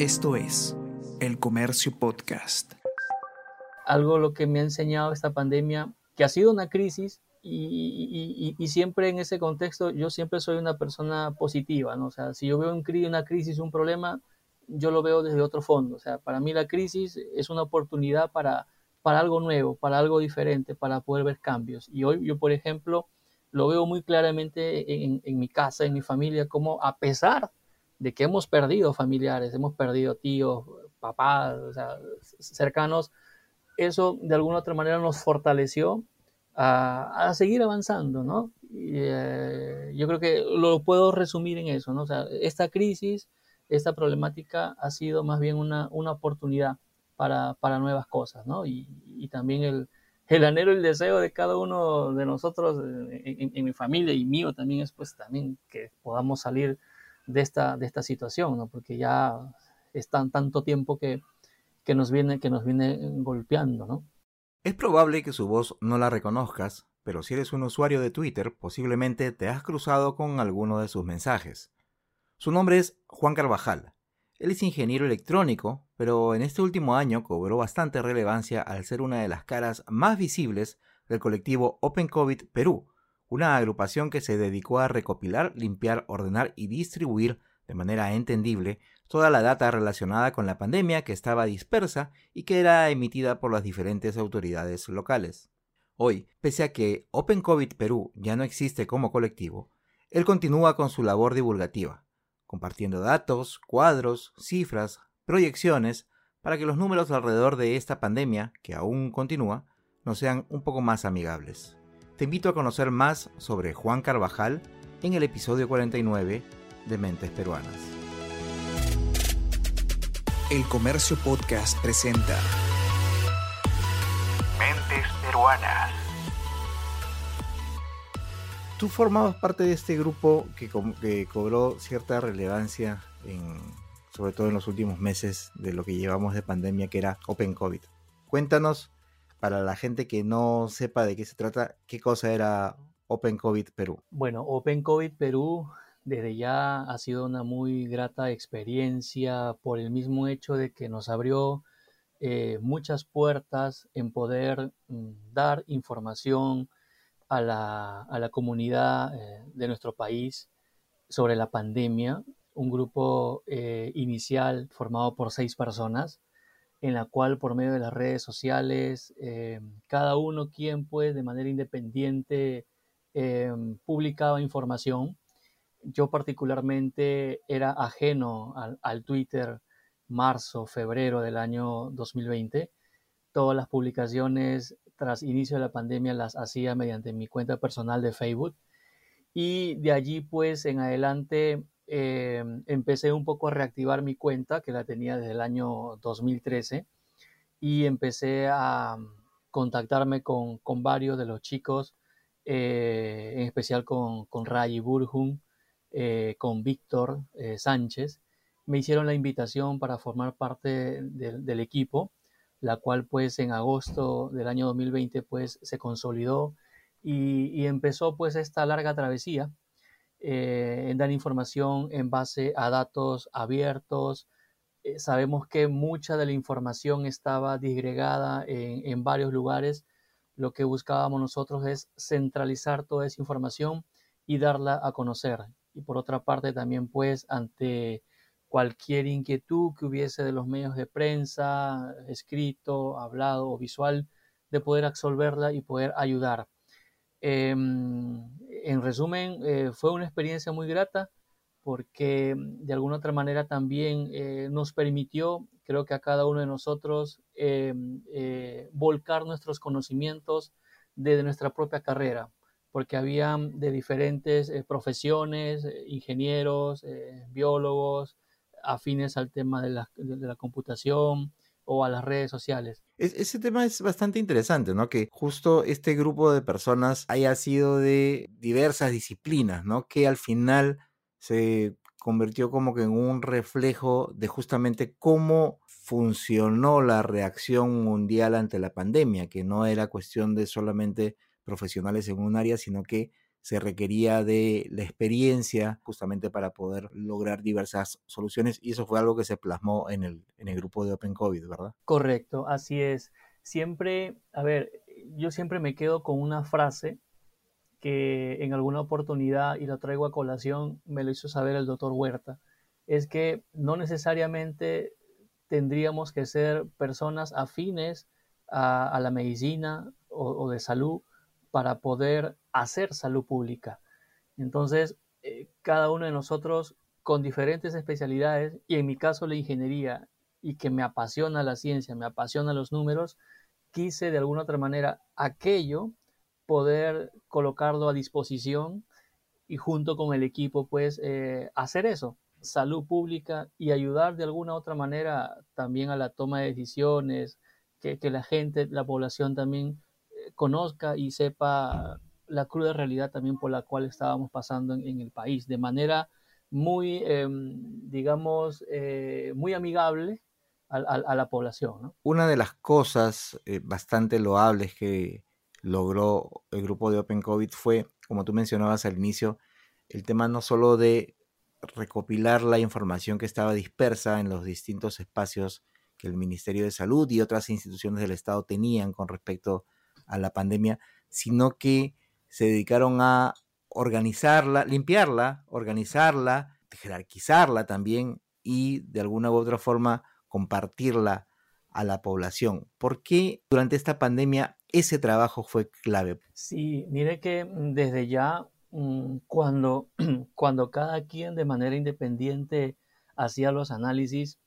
Esto es El Comercio Podcast. Algo lo que me ha enseñado esta pandemia, que ha sido una crisis y, siempre en ese contexto yo siempre soy una persona positiva, ¿no? O sea, si yo veo un, una crisis, un problema, yo lo veo desde otro fondo. O sea, para mí la crisis es una oportunidad para, para algo nuevo, para algo diferente, para poder ver cambios. Y hoy yo, por ejemplo, lo veo muy claramente en, en mi casa, en mi familia, como a pesar de que hemos perdido familiares, hemos perdido tíos, papás, o sea, cercanos, eso de alguna otra manera nos fortaleció a, seguir avanzando, ¿no? Eh, yo creo que lo puedo resumir en eso, ¿no? O sea, esta crisis, esta problemática ha sido más bien una, una oportunidad para, para, nuevas cosas, ¿no? Y, y también el, el, anhelo, el deseo de cada uno de nosotros, en, en, mi familia y mío también es pues también que podamos salir de esta, de esta situación, ¿no? Porque ya es tan, tanto tiempo que, que, nos viene, que nos viene golpeando, ¿no? Es probable que su voz no la reconozcas, pero si eres un usuario de Twitter, posiblemente te has cruzado con alguno de sus mensajes. Su nombre es Juan Carvajal. Él es ingeniero electrónico, pero en este último año cobró bastante relevancia al ser una de las caras más visibles del colectivo Open COVID Perú, una agrupación que se dedicó a recopilar, limpiar, ordenar y distribuir de manera entendible toda la data relacionada con la pandemia que estaba dispersa y que era emitida por las diferentes autoridades locales. Hoy, pese a que Open COVID Perú ya no existe como colectivo, él continúa con su labor divulgativa, compartiendo datos, cuadros, cifras, proyecciones, para que los números alrededor de esta pandemia, que aún continúa, nos sean un poco más amigables. Te invito a conocer más sobre Juan Carvajal en el episodio 49 de Mentes Peruanas. El Comercio Podcast presenta Mentes Peruanas. Tú formabas parte de este grupo que, que cobró cierta relevancia, en, sobre todo en los últimos meses de lo que llevamos de pandemia, que era Open COVID. Cuéntanos para la gente que no sepa de qué se trata, ¿qué cosa era Open COVID Perú? Bueno, Open COVID Perú desde ya ha sido una muy grata experiencia por el mismo hecho de que nos abrió eh, muchas puertas en poder mm, dar información a la, comunidad eh, de nuestro país sobre la pandemia. Un grupo eh, inicial formado por seis personas en la cual por medio de las redes sociales, eh, cada uno quien pues de manera independiente eh, publicaba información. Yo particularmente era ajeno al, Twitter marzo, febrero del año 2020. Todas las publicaciones tras inicio de la pandemia las hacía mediante mi cuenta personal de Facebook. Y de allí pues en adelante eh, empecé un poco a reactivar mi cuenta, que la tenía desde el año 2013, y empecé a contactarme con, varios de los chicos, eh, en especial con, con Ray Burjum, eh, con Víctor Sánchez. Me hicieron la invitación para formar parte del equipo, la cual pues en agosto del año 2020 pues se consolidó y, y empezó pues esta larga travesía eh, en dar información en base a datos abiertos. Eh, sabemos que mucha de la información estaba disgregada en, varios lugares. Lo que buscábamos nosotros es centralizar toda esa información y darla a conocer. Y por otra parte también pues ante cualquier inquietud que hubiese de los medios de prensa, escrito, hablado o visual, de poder absolverla y poder ayudar. Em, en resumen, eh, fue una experiencia muy grata porque mm, de alguna otra manera también eh, nos permitió, creo que a cada uno de nosotros, eh, volcar nuestros conocimientos de, nuestra propia carrera, porque había de diferentes profesiones, ingenieros, biólogos, afines al tema de la computación, o a las redes sociales. ese tema es bastante interesante, ¿no? Que justo este grupo de personas haya sido de diversas disciplinas, ¿no? Que al final se convirtió como que en un reflejo de justamente cómo funcionó la reacción mundial ante la pandemia, que no era cuestión de solamente profesionales en un área, sino que se requería de la experiencia justamente para poder lograr diversas soluciones y eso fue algo que se plasmó en el, en el grupo de Open COVID, ¿verdad? Correcto, así es. Siempre, a ver, yo siempre me quedo con una frase que en alguna oportunidad, y la traigo a colación, me lo hizo saber el doctor Huerta, es que no necesariamente tendríamos que ser personas afines a, la medicina o, de salud para poder hacer salud pública. Entonces, eh, cada uno de nosotros con diferentes especialidades, y en mi caso la ingeniería, y que me apasiona la ciencia, me apasiona los números, quise de alguna otra manera aquello poder colocarlo a disposición y junto con el equipo pues eh, hacer eso, salud pública y ayudar de alguna otra manera también a la toma de decisiones, que, la gente, la población también conozca y sepa la cruda realidad también por la cual estábamos pasando en, el país, de manera muy, em, digamos, eh, muy amigable a, la población. Una de las cosas bastante loables que logró el grupo de Open COVID fue, como tú mencionabas al inicio, el tema no solo de recopilar la información que estaba dispersa en los distintos espacios que el Ministerio de Salud y otras instituciones del Estado tenían con respecto a la pandemia, sino que se dedicaron a organizarla, limpiarla, organizarla, jerarquizarla también y de alguna u otra forma compartirla a la población. ¿Por qué durante esta pandemia ese trabajo fue clave? Sí, mire que mm, desde ya mm, cuando, cuando cada quien de manera independiente hacía los análisis,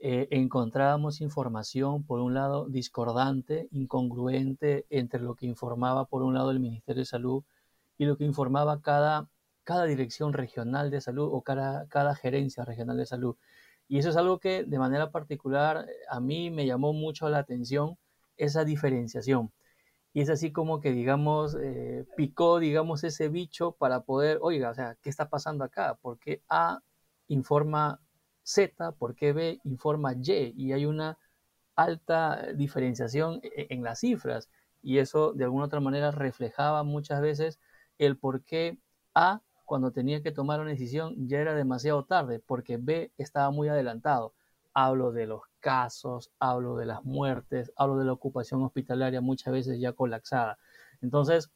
eh, encontrábamos información, por un lado, discordante, incongruente entre lo que informaba, por un lado, el Ministerio de Salud y lo que informaba cada, cada dirección regional de salud o cada, cada gerencia regional de salud. Y eso es algo que de manera particular a mí me llamó mucho la atención, esa diferenciación. Y es así como que, digamos, eh, picó, digamos, ese bicho para poder, oiga, o sea, ¿qué está pasando acá? ¿Por qué A informa Z? ¿Por qué B informa Y? Y hay una alta diferenciación e-, en las cifras. Y eso, de alguna otra manera, reflejaba muchas veces el por qué A cuando tenía que tomar una decisión ya era demasiado tarde porque B estaba muy adelantado. Hablo de los casos, hablo de las muertes, hablo de la ocupación hospitalaria muchas veces ya colapsada. Entonces,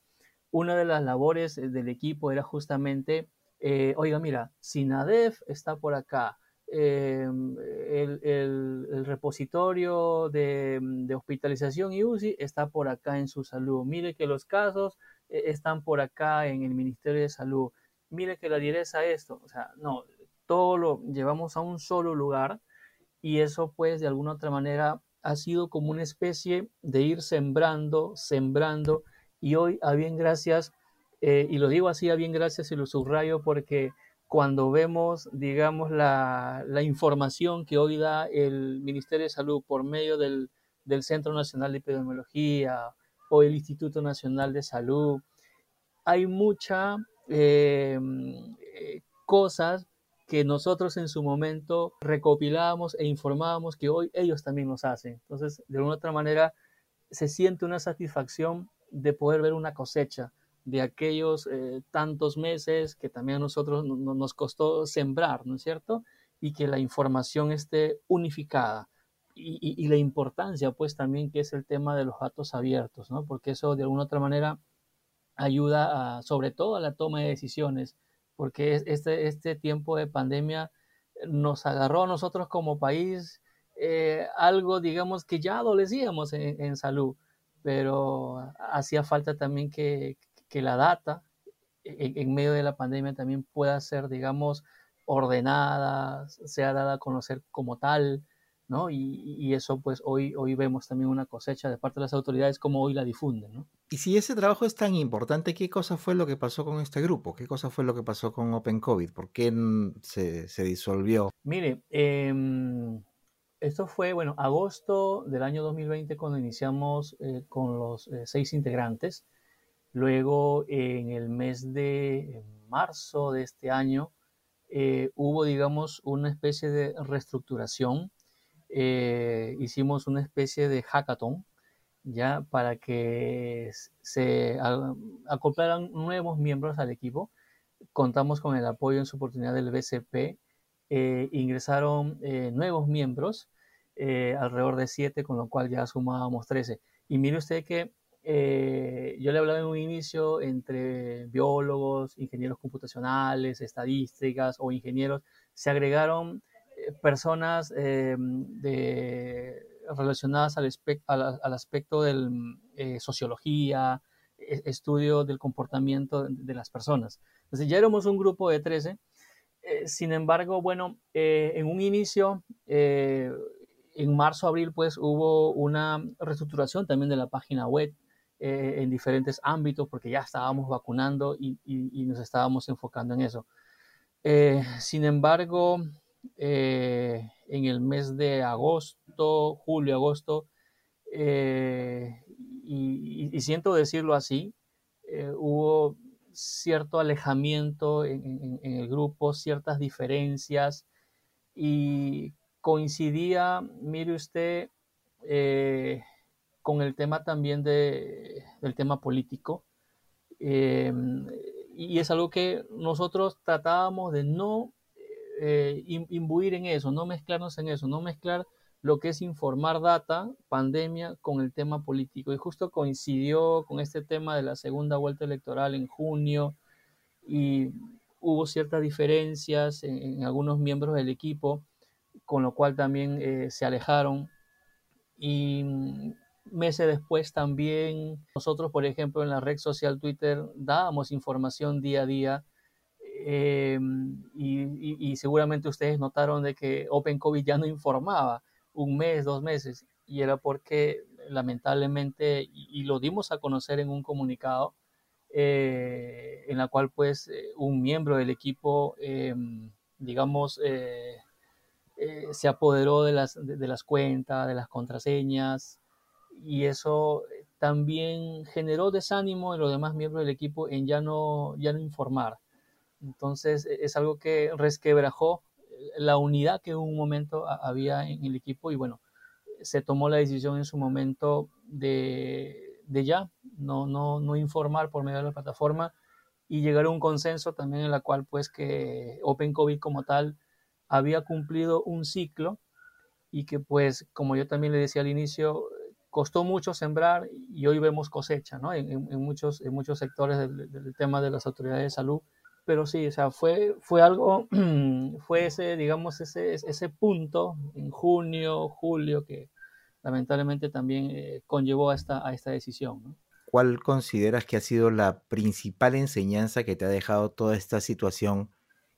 una de las labores del equipo era justamente, eh, oiga, mira, SINADEF está por acá, em, el, repositorio de, de, hospitalización y UCI está por acá en su salud. Mire que los casos eh, están por acá en el Ministerio de Salud mire que la direza esto, o sea, no, todo lo llevamos a un solo lugar y eso pues de alguna otra manera ha sido como una especie de ir sembrando, sembrando y hoy a bien gracias, eh, y lo digo así a bien gracias y lo subrayo porque cuando vemos, digamos, la, la, información que hoy da el Ministerio de Salud por medio del, del Centro Nacional de Epidemiología o el Instituto Nacional de Salud, hay mucha Em, eh, cosas que nosotros en su momento recopilábamos e informábamos que hoy ellos también nos hacen. Entonces, de alguna otra manera, se siente una satisfacción de poder ver una cosecha de aquellos eh, tantos meses que también a nosotros nos costó sembrar, ¿no es cierto? Y que la información esté unificada. Y, la importancia, pues, también que es el tema de los datos abiertos, ¿no? Porque eso, de alguna otra manera, ayuda sobre todo a la toma de decisiones, porque este, este tiempo de pandemia nos agarró a nosotros como país eh, algo, digamos, que ya adolecíamos en, salud, pero hacía falta también que, que la data en, en, medio de la pandemia también pueda ser, digamos, ordenada, sea dada a conocer como tal, ¿no? Y, eso pues hoy, hoy vemos también una cosecha de parte de las autoridades como hoy la difunden, ¿no? Y si ese trabajo es tan importante, ¿qué cosa fue lo que pasó con este grupo? ¿Qué cosa fue lo que pasó con Open COVID? ¿Por qué se, se disolvió? Mire, em, esto fue, bueno, agosto del año 2020 cuando iniciamos eh, con los eh, seis integrantes. Luego, en el mes de marzo de este año, eh, hubo, digamos, una especie de reestructuración eh, hicimos una especie de hackathon ya para que se acoplaran nuevos miembros al equipo. Contamos con el apoyo en su oportunidad del BCP. Eh, ingresaron nuevos miembros, alrededor de siete, con lo cual ya sumábamos 13. Y mire usted que yo le hablaba en un inicio entre biólogos, ingenieros computacionales, estadísticas o ingenieros, se agregaron personas de relacionadas al, al aspecto de eh, sociología, e, estudio del comportamiento de las personas. Entonces ya éramos un grupo de 13. Eh, sin embargo, bueno, eh, en un inicio, en marzo, abril, pues hubo una reestructuración también de la página web en diferentes ámbitos porque ya estábamos vacunando y, nos estábamos enfocando en eso. sin embargo, en el mes de agosto, julio, agosto, eh, y, siento decirlo así, eh, hubo cierto alejamiento en, el grupo, ciertas diferencias y coincidía, mire usted, eh, con el tema también de, del tema político. y es algo que nosotros tratábamos de no imbuir en eso, no mezclarnos en eso, no mezclar lo que es informar data, pandemia, con el tema político. Y justo coincidió con este tema de la segunda vuelta electoral en junio y hubo ciertas diferencias en, algunos miembros del equipo, con lo cual también eh, se alejaron. Y meses después también nosotros, por ejemplo, en la red social Twitter dábamos información día a día. Eh, y, seguramente ustedes notaron de que Open COVID ya no informaba un mes, dos meses, y era porque lamentablemente, y, lo dimos a conocer en un comunicado, eh, en la cual pues eh, un miembro del equipo, em, digamos, eh, se apoderó de las, de, las cuentas, de las contraseñas, y eso también generó desánimo en los demás miembros del equipo en ya no, ya no informar. Entonces e, es algo que resquebrajó la unidad que en un momento había en el equipo y bueno, se tomó la decisión en su momento de, de ya no, no, no informar por medio de la plataforma y llegar a un consenso también en la cual pues que Open COVID como tal había cumplido un ciclo y que pues como yo también le decía al inicio costó mucho sembrar y hoy vemos cosecha ¿no? en, muchos, en muchos sectores del, del tema de las autoridades de salud pero sí, o sea, fue, fue algo, fue ese, digamos, ese, ese punto en junio, julio, que lamentablemente también eh, conllevó a esta, a esta decisión. ¿Cuál consideras que ha sido la principal enseñanza que te ha dejado toda esta situación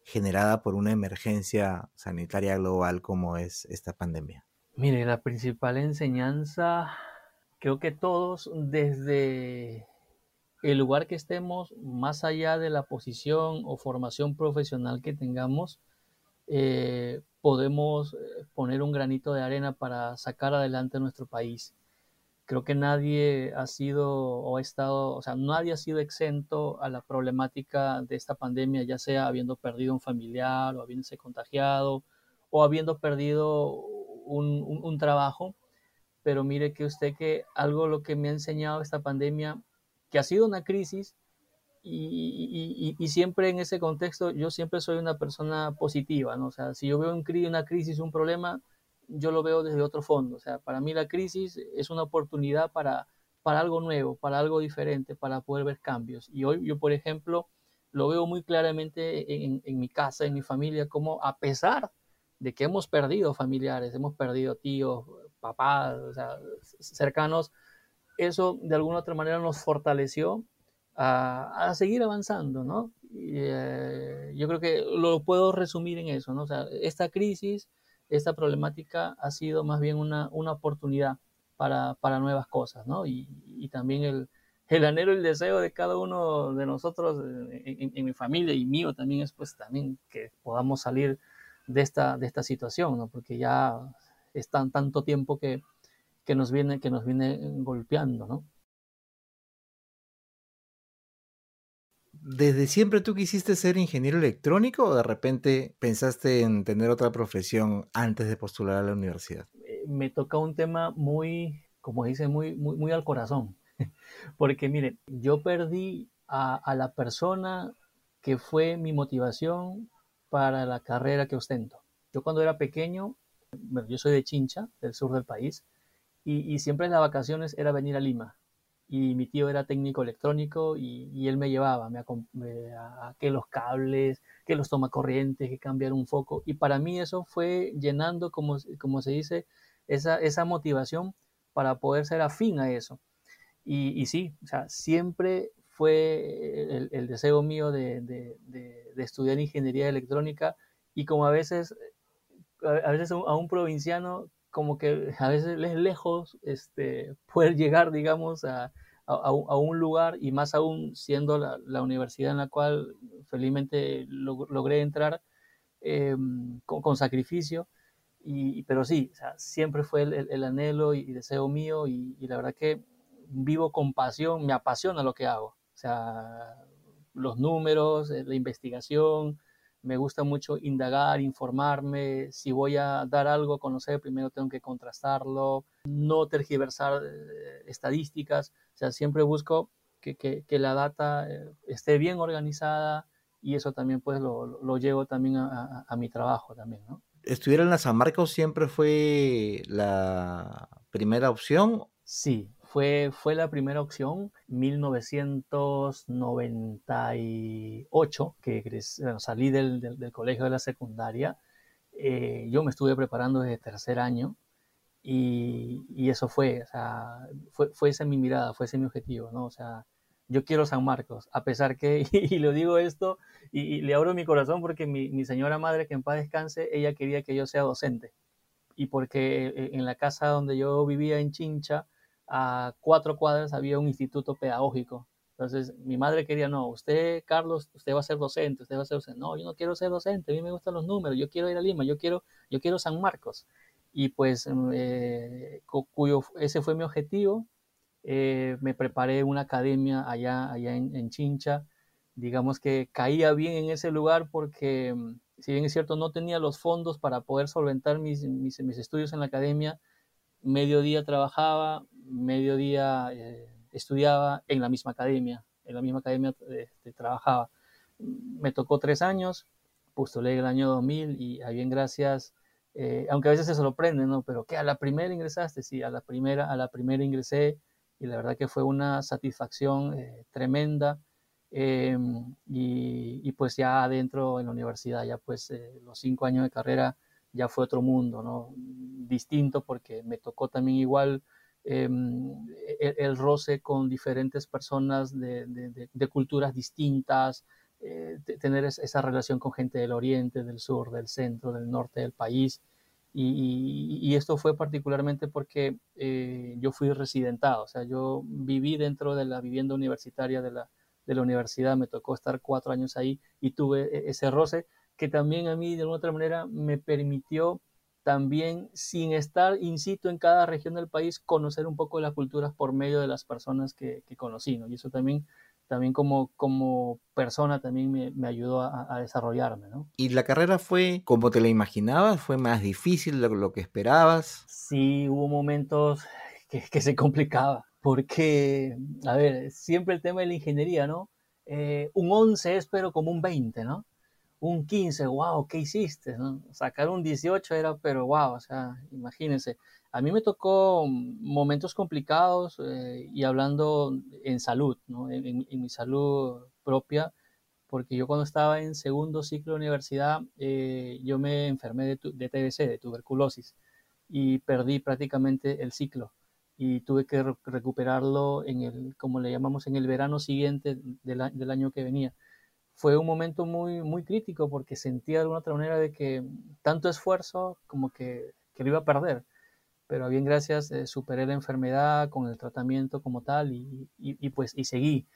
generada por una emergencia sanitaria global como es esta pandemia? Mire, la principal enseñanza, creo que todos desde el lugar que estemos, más allá de la posición o formación profesional que tengamos, eh, podemos eh, poner un granito de arena para sacar adelante nuestro país. Creo que nadie ha sido o ha estado, o sea, nadie ha sido exento a la problemática de esta pandemia, ya sea habiendo perdido un familiar o habiéndose contagiado o habiendo perdido un trabajo. Pero mire que usted que algo lo que me ha enseñado esta pandemia que ha sido una crisis y, siempre en ese contexto yo siempre soy una persona positiva, ¿no? O sea, si yo veo un, una crisis, un problema, yo lo veo desde otro fondo. O sea, para mí la crisis es una oportunidad para, para algo nuevo, para algo diferente, para poder ver cambios. Y hoy yo, por ejemplo, lo veo muy claramente en, en mi casa, en mi familia, como a pesar de que hemos perdido familiares, hemos perdido tíos, papás, o sea, cercanos, eso de alguna otra manera nos fortaleció a, seguir avanzando, ¿no? Eh, yo creo que lo puedo resumir en eso, ¿no? O sea, esta crisis, esta problemática ha sido más bien una, una oportunidad para, para, nuevas cosas, ¿no? Y, y también el, el, anhelo, el deseo de cada uno de nosotros, en, en, mi familia y mío también es pues también que podamos salir de esta, de esta situación, ¿no? Porque ya es tan, tanto tiempo que, que nos viene, que nos viene golpeando, ¿no? ¿Desde siempre tú quisiste ser ingeniero electrónico o de repente pensaste en tener otra profesión antes de postular a la universidad? Eh, me toca un tema muy como dice, muy, muy, muy al corazón. Porque mire, yo perdí a, a la persona que fue mi motivación para la carrera que ostento. Yo cuando era pequeño, bueno, yo soy de Chincha, del sur del país, y, y siempre en las vacaciones era venir a Lima y mi tío era técnico electrónico y, él me llevaba me, a, que los cables, que los tomacorrientes, que cambiar un foco. Y para mí eso fue llenando, como, como se dice, esa, esa motivación para poder ser afín a eso. Y, y sí, o sea, siempre fue el, deseo mío de, de, de, estudiar ingeniería electrónica y como a veces, a veces a un provinciano como que a veces es lejos este, poder llegar, digamos, a, a, un lugar y más aún siendo la, universidad en la cual felizmente logré entrar em, con, sacrificio. Y, pero sí, siempre fue el, anhelo y, deseo mío y, y, la verdad que vivo con pasión, me apasiona lo que hago. O sea, los números, eh, la investigación, me gusta mucho indagar, informarme, si voy a dar algo a conocer, primero tengo que contrastarlo, no tergiversar eh, estadísticas, o sea, siempre busco que, que, la data eh, esté bien organizada y eso también pues lo, lo llevo también a, a, mi trabajo también, ¿no? ¿Estudiar en la San Marcos siempre fue la primera opción? Sí, fue, fue la primera opción, 1998, que salí del, del, colegio de la secundaria. Eh, yo me estuve preparando desde tercer año y, y eso fue, o sea, fue, fue esa mi mirada, fue ese mi objetivo, ¿no? O sea, yo quiero San Marcos, a pesar que, y, lo digo esto, y, le abro mi corazón porque mi, mi, señora madre, que en paz descanse, ella quería que yo sea docente. Y porque eh, en la casa donde yo vivía en Chincha, a cuatro cuadras había un instituto pedagógico. Entonces mi madre quería, no, usted, Carlos, usted va a ser docente, usted va a ser docente. No, yo no quiero ser docente, a mí me gustan los números, yo quiero ir a Lima, yo quiero, yo quiero San Marcos. Y pues mm, eh, cuyo, ese fue mi objetivo. Eh, me preparé una academia allá, allá en, Chincha. Digamos que caía bien en ese lugar porque, mm, si bien es cierto, no tenía los fondos para poder solventar mis, mis, mis estudios en la academia, mediodía trabajaba, mediodía eh, estudiaba en la misma academia, en la misma academia este, trabajaba. Me tocó tres años, postulé el año 2000 y a bien gracias, eh, aunque a veces se sorprende, ¿no? Pero que a la primera ingresaste, sí, a la primera, a la primera ingresé y la verdad que fue una satisfacción eh, tremenda. Em, y, y, pues ya adentro en la universidad, ya pues los cinco años de carrera ya fue otro mundo, ¿no? Distinto porque me tocó también igual Em, e, el, roce con diferentes personas de, culturas distintas, eh, tener esa relación con gente del oriente, del sur, del centro, del norte del país. Y, esto fue particularmente porque eh, yo fui residentado, o sea, yo viví dentro de la vivienda universitaria de la, de la universidad, me tocó estar cuatro años ahí y tuve e, ese roce que también a mí de alguna otra manera me permitió también sin estar in situ en cada región del país, conocer un poco de las culturas por medio de las personas que, conocí, ¿no? Y eso también, también como, como persona también me, ayudó a, desarrollarme, ¿no? ¿Y la carrera fue como te la imaginabas? ¿Fue más difícil de lo que esperabas? Sí, hubo momentos que, se complicaba, porque, a ver, siempre el tema de la ingeniería, ¿no? Eh, un 11 es pero como un 20, ¿no? Un 15, wow, ¿qué hiciste? Sacar un 18 era, pero wow, o sea, imagínense. A mí me tocó momentos complicados eh, y hablando en salud, ¿no? en, mi salud propia, porque yo cuando estaba en segundo ciclo de universidad, eh, yo me enfermé de, TBC, de tuberculosis, y perdí prácticamente el ciclo. Y tuve que recuperarlo en el, como le llamamos, en el verano siguiente del, del año que venía fue un momento muy, muy crítico porque sentía de alguna otra manera de que tanto esfuerzo como que, que lo iba a perder. Pero bien gracias eh, superé la enfermedad con el tratamiento como tal y, y, pues y seguí.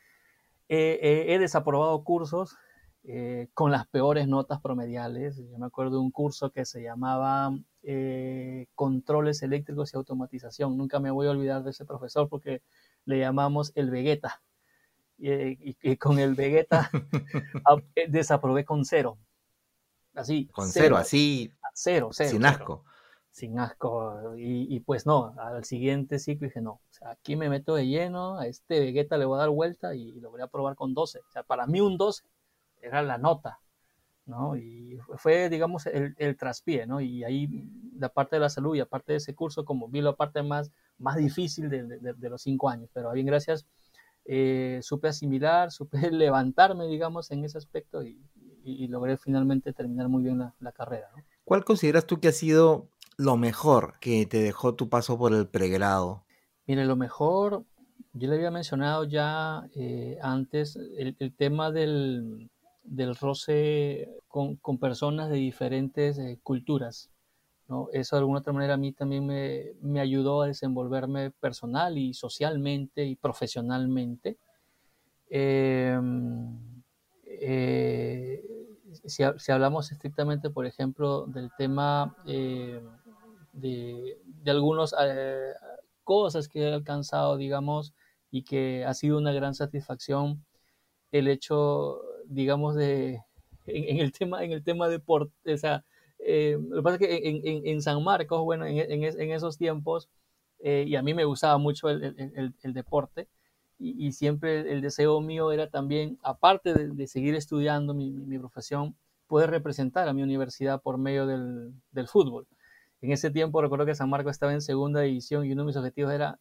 he desaprobado cursos eh, con las peores notas promediales. Yo me acuerdo de un curso que se llamaba eh, Controles Eléctricos y Automatización. Nunca me voy a olvidar de ese profesor porque le llamamos el Vegeta y, con el Vegeta eh, desaprobé con cero. Así. Con cero, así. Cero, cero. Sin asco. sin asco. Y, pues no, al siguiente ciclo dije, no, o sea, aquí me meto de lleno, a este Vegeta le voy a dar vuelta y lo voy a probar con 12. O sea, para mí un 12 era la nota, ¿no? Y fue, digamos, el, el traspié, ¿no? Y ahí la parte de la salud y aparte de ese curso, como vi la parte más, más difícil de, de, los cinco años. Pero bien, gracias, eh, supe asimilar, supe levantarme, digamos, en ese aspecto y, y, logré finalmente terminar muy bien la, la carrera. ¿no? ¿Cuál consideras tú que ha sido lo mejor que te dejó tu paso por el pregrado? Mire, lo mejor, yo le había mencionado ya eh, antes el, el, tema del, del roce con, con, personas de diferentes eh, culturas. Eso de alguna otra manera a mí también me, me, ayudó a desenvolverme personal y socialmente y profesionalmente. Em, eh, si, si, hablamos estrictamente, por ejemplo, del tema eh, de, de algunas eh, cosas que he alcanzado, digamos, y que ha sido una gran satisfacción el hecho, digamos, de en, el tema en el tema deporte, o sea, eh, lo que pasa es que en, en, en San Marcos, bueno, en, esos tiempos, eh, y a mí me gustaba mucho el, el, el deporte, y, y, siempre el deseo mío era también, aparte de, de seguir estudiando mi, mi, mi, profesión, poder representar a mi universidad por medio del, del fútbol. En ese tiempo recuerdo que San Marcos estaba en segunda división y uno de mis objetivos era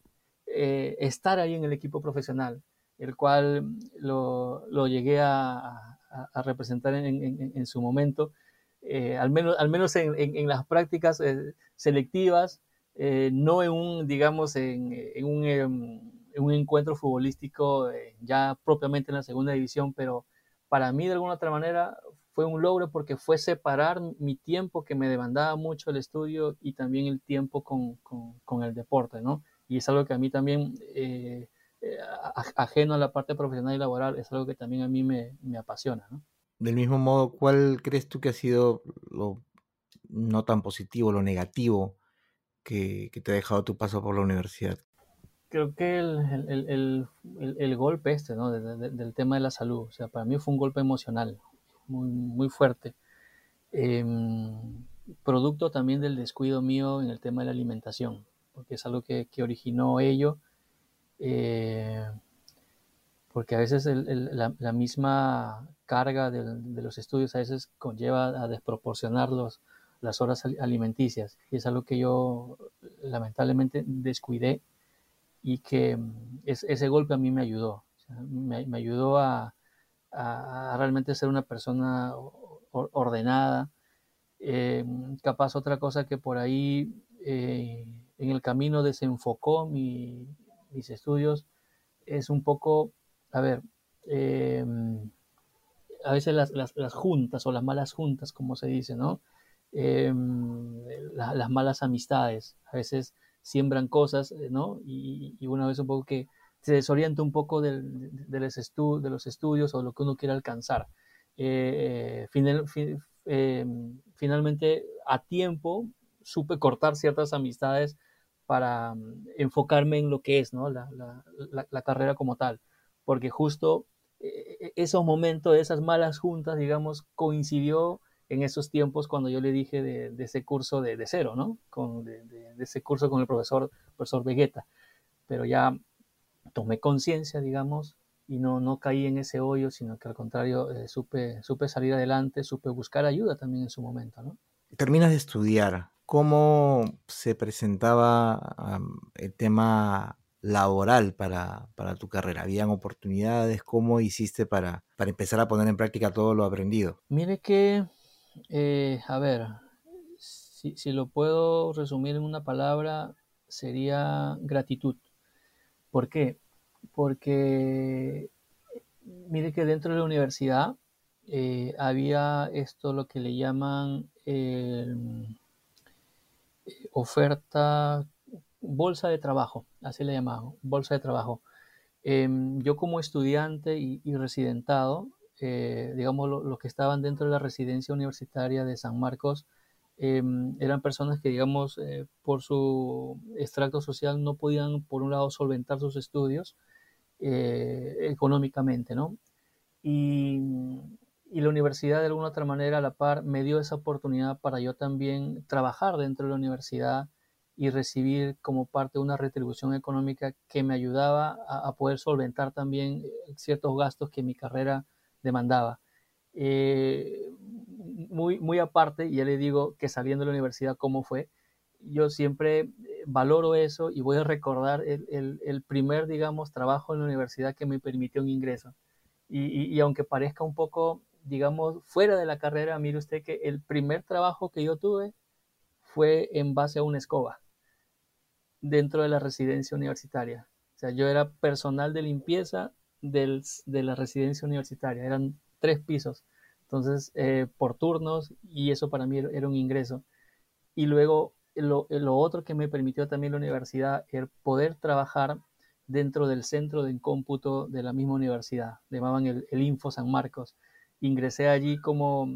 eh, estar ahí en el equipo profesional, el cual lo, lo llegué a, a, a representar en, en, en, su momento, eh, al menos, al menos en, las prácticas eh, selectivas, eh, no en un, digamos, en, un, em, en, un, encuentro futbolístico eh, ya propiamente en la segunda división, pero para mí de alguna otra manera fue un logro porque fue separar mi tiempo que me demandaba mucho el estudio y también el tiempo con, con, con el deporte, ¿no? Y es algo que a mí también, eh, eh, ajeno a la parte profesional y laboral, es algo que también a mí me, me, apasiona, ¿no? Del mismo modo, ¿cuál crees tú que ha sido lo no tan positivo, lo negativo que, te ha dejado tu paso por la universidad? Creo que el, el, el, el golpe este, ¿no? De, de, del tema de la salud, o sea, para mí fue un golpe emocional, muy, muy fuerte. Eh, producto también del descuido mío en el tema de la alimentación, porque es algo que, que originó ello, eh, porque a veces el, el, la, la, misma carga de, de, los estudios a veces conlleva a desproporcionar los, las horas alimenticias, y es algo que yo lamentablemente descuidé y que es, ese golpe a mí me ayudó, o sea, me, me ayudó a, a, a realmente ser una persona ordenada. Eh, capaz otra cosa que por ahí eh, en el camino desenfocó mi, mis estudios es un poco, a ver, eh, a veces las, juntas o las malas juntas, como se dice, ¿no? Eh, la, las malas amistades, a veces siembran cosas, ¿no? Y, una vez un poco que se desorienta un poco del, de, los de, los estudios o lo que uno quiere alcanzar. Eh, eh, finalmente, a tiempo, supe cortar ciertas amistades para enfocarme en lo que es ¿no? la, carrera como tal, porque justo eh, esos momentos, esas malas juntas, digamos, coincidió en esos tiempos cuando yo le dije de, ese curso de, de, cero, ¿no? Con, de, de, ese curso con el profesor, profesor Vegeta. Pero ya tomé conciencia, digamos, y no, no caí en ese hoyo, sino que al contrario, eh, supe, supe salir adelante, supe buscar ayuda también en su momento, ¿no? Terminas de estudiar. ¿Cómo se presentaba um, el tema laboral para, para, tu carrera? ¿Habían oportunidades? ¿Cómo hiciste para, para empezar a poner en práctica todo lo aprendido? Mire que, eh, a ver, si, si lo puedo resumir en una palabra, sería gratitud. ¿Por qué? Porque mire que dentro de la universidad eh, había esto lo que le llaman eh, oferta, bolsa de trabajo, así le llamaban, bolsa de trabajo. Eh, yo como estudiante y, residentado, eh, digamos los lo que estaban dentro de la residencia universitaria de San Marcos, eh, eran personas que, digamos, eh, por su extracto social no podían, por un lado, solventar sus estudios eh, económicamente, ¿no? Y, y la universidad de alguna otra manera a la par me dio esa oportunidad para yo también trabajar dentro de la universidad y recibir como parte una retribución económica que me ayudaba a, poder solventar también eh, ciertos gastos que mi carrera demandaba. Eh, muy, muy aparte, ya le digo que saliendo de la universidad cómo fue, yo siempre eh, valoro eso y voy a recordar el, el, primer, digamos, trabajo en la universidad que me permitió un ingreso. Y, y, aunque parezca un poco, digamos, fuera de la carrera, mire usted que el primer trabajo que yo tuve fue en base a una escoba dentro de la residencia universitaria. O sea, yo era personal de limpieza de la residencia universitaria. Eran tres pisos. Entonces, eh, por turnos, y eso para mí era un ingreso. Y luego, lo, otro que me permitió también la universidad era poder trabajar dentro del centro de cómputo de la misma universidad. Llamaban el, el Info San Marcos. Ingresé allí como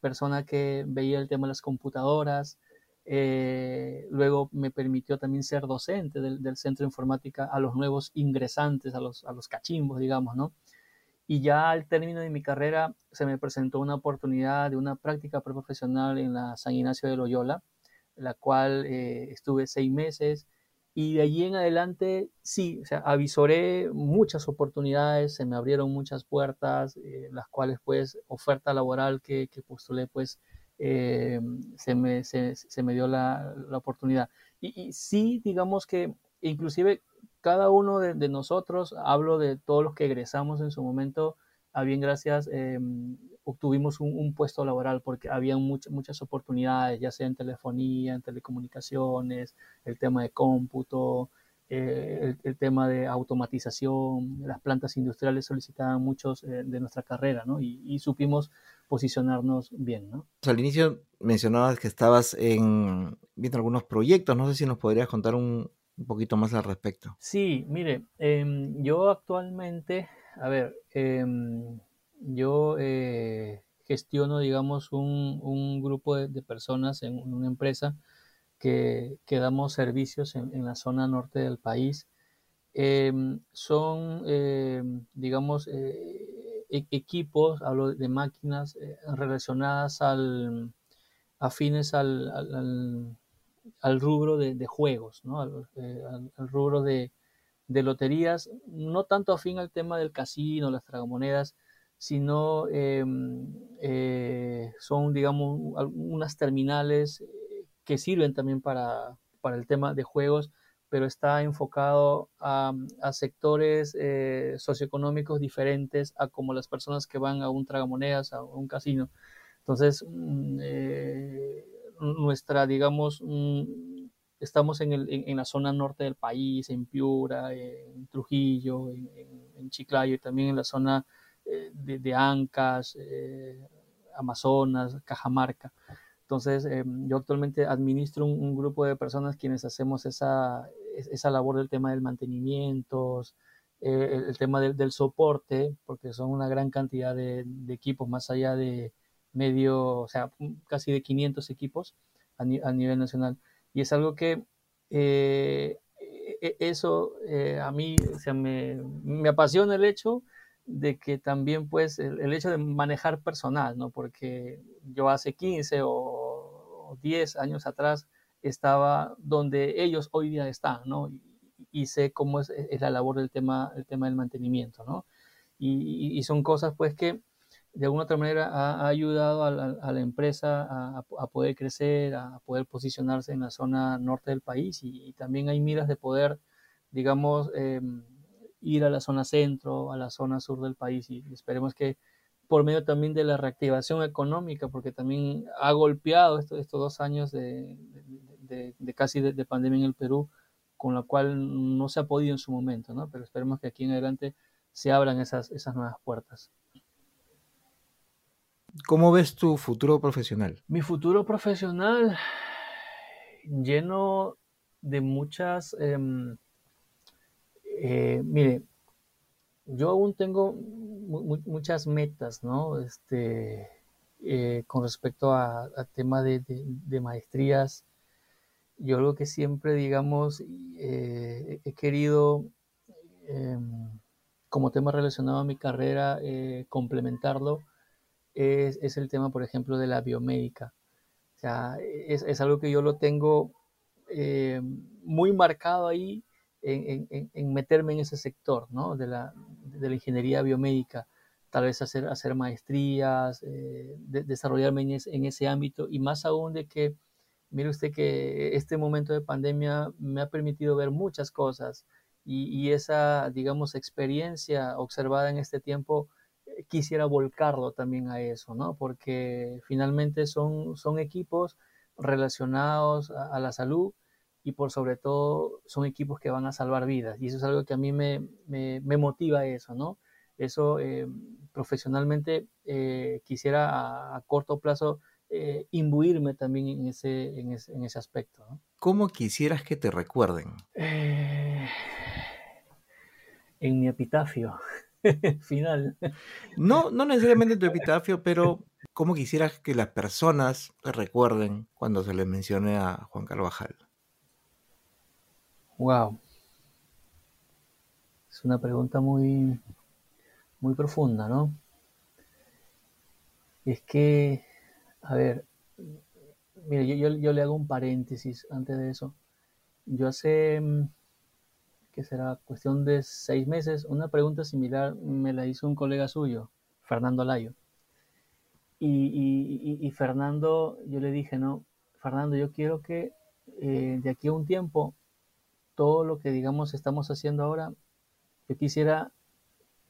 persona que veía el tema de las computadoras, eh, luego me permitió también ser docente del, centro de informática a los nuevos ingresantes, a los, a los cachimbos, digamos, ¿no? Y ya al término de mi carrera se me presentó una oportunidad de una práctica profesional en la San Ignacio de Loyola, la cual eh, estuve seis meses y de allí en adelante sí, o sea, avisoré muchas oportunidades, se me abrieron muchas puertas, eh, las cuales pues oferta laboral que, que postulé pues eh, se, me, se, me dio la, la oportunidad. Y, sí, digamos que inclusive cada uno de, nosotros, hablo de todos los que egresamos en su momento, a bien gracias, eh, obtuvimos un, puesto laboral porque había muchas oportunidades, ya sea en telefonía, en telecomunicaciones, el tema de cómputo, eh, el, tema de automatización, las plantas industriales solicitaban muchos de nuestra carrera, ¿no? Y supimos posicionarnos bien, ¿no? Al inicio mencionabas que estabas en, viendo algunos proyectos, no sé si nos podrías contar un, poquito más al respecto. Sí, mire, em, yo actualmente, a ver, em, yo eh, gestiono, digamos, un, grupo de, personas en una empresa que, damos servicios en, la zona norte del país. Em, son, digamos, eh, e-, equipos, hablo de máquinas eh, relacionadas al, afines al, al, rubro de, juegos, ¿no? Eh, al, rubro de, de, loterías, no tanto afín al tema del casino, las tragamonedas, sino em, eh, son, digamos, unas terminales que sirven también para, para el tema de juegos pero está enfocado a, sectores eh, socioeconómicos diferentes a como las personas que van a un tragamonedas, a un casino. Entonces, mm, eh, nuestra, digamos, mm, estamos en, el, en, la zona norte del país, en Piura, en Trujillo, en, Chiclayo y también en la zona eh, de, Ancas, Amazonas, Cajamarca. Entonces, yo actualmente administro un, grupo de personas quienes hacemos esa, esa labor del tema del mantenimiento, eh, el, tema del, soporte, porque son una gran cantidad de, equipos, más allá de medio, o sea, casi de 500 equipos a, nivel nacional. Y es algo que eh, e, e, eso eh, a mí o me, me, apasiona el hecho de que también pues el, hecho de manejar personal, ¿no? Porque yo hace 15 o 10 años atrás estaba donde ellos hoy día están, ¿no? Y, sé cómo es, la labor del tema, el tema del mantenimiento, ¿no? Y, son cosas, pues, que de alguna otra manera ha, ayudado a la, empresa a, poder crecer, a poder posicionarse en la zona norte del país y, también hay miras de poder, digamos, em, ir a la zona centro, a la zona sur del país y esperemos que por medio también de la reactivación económica, porque también ha golpeado estos, dos años de, de, casi de, pandemia en el Perú, con la cual no se ha podido en su momento, ¿no? Pero esperemos que aquí en adelante se abran esas, esas nuevas puertas. ¿Cómo ves tu futuro profesional? Mi futuro profesional lleno de muchas... Em, eh, mire, yo aún tengo muchas metas, ¿no? Este, eh, con respecto a, tema de, maestrías yo creo que siempre, digamos, eh, he querido, em, como tema relacionado a mi carrera, eh, complementarlo es, el tema, por ejemplo, de la biomédica. O sea, es, algo que yo lo tengo eh, muy marcado ahí en, meterme en ese sector, ¿no? De la, de la ingeniería biomédica tal vez hacer, hacer maestrías, eh, desarrollarme en, ese ámbito y más aún de que, mire usted que este momento de pandemia me ha permitido ver muchas cosas y, esa, digamos, experiencia observada en este tiempo, eh, quisiera volcarlo también a eso, ¿no? Porque finalmente son, son equipos relacionados a, la salud y por sobre todo son equipos que van a salvar vidas y eso es algo que a mí me, me, me motiva eso, ¿no? Eso eh, profesionalmente eh, quisiera a, corto plazo eh, imbuirme también en ese, en ese, aspecto. ¿Cómo quisieras que te recuerden? en mi epitafio final. No, no necesariamente en tu epitafio, pero ¿cómo quisieras que las personas te recuerden cuando se les mencione a Juan Carvajal? Wow. Es una pregunta muy, muy profunda, ¿no? Es que, a ver, mire, yo, yo, le hago un paréntesis antes de eso. Yo hace, mm, que será cuestión de seis meses, una pregunta similar me la hizo un colega suyo, Fernando Layo. Y, Fernando, yo le dije, no, Fernando, yo quiero que eh, de aquí a un tiempo, todo lo que digamos estamos haciendo ahora, yo quisiera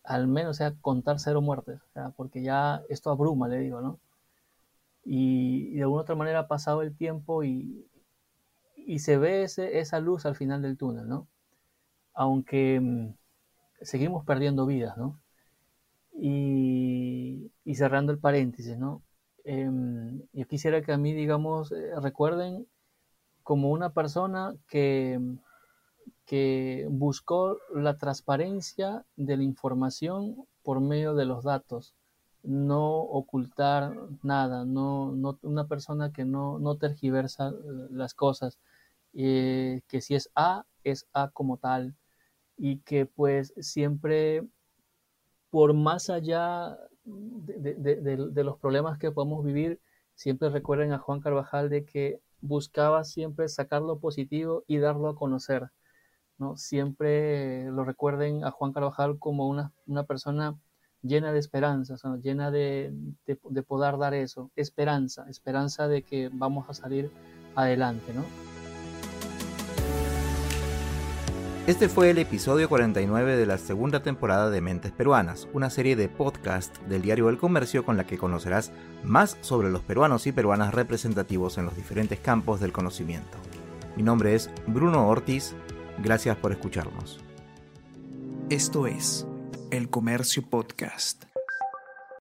al menos sea contar cero muertes, porque ya esto abruma, le digo, ¿no? Y, de alguna otra manera ha pasado el tiempo y, y se ve ese, esa luz al final del túnel, ¿no? Aunque mm, seguimos perdiendo vidas, ¿no? Y, y cerrando el paréntesis, ¿no? Em, yo quisiera que a mí, digamos, eh, recuerden como una persona que que buscó la transparencia de la información por medio de los datos, no ocultar nada, no, una persona que no, no tergiversa eh, las cosas, eh, que si es A, es A como tal, y que pues siempre, por más allá de, de los problemas que podemos vivir, siempre recuerden a Juan Carvajal de que buscaba siempre sacar lo positivo y darlo a conocer Siempre lo recuerden a Juan Carvajal como una, persona llena de esperanza, llena de, poder dar eso, esperanza, esperanza de que vamos a salir adelante, ¿no? Este fue el episodio 49 de la segunda temporada de Mentes Peruanas, una serie de podcast del diario El Comercio con la que conocerás más sobre los peruanos y peruanas representativos en los diferentes campos del conocimiento. Mi nombre es Bruno Ortiz Gracias por escucharnos. Esto es El Comercio Podcast.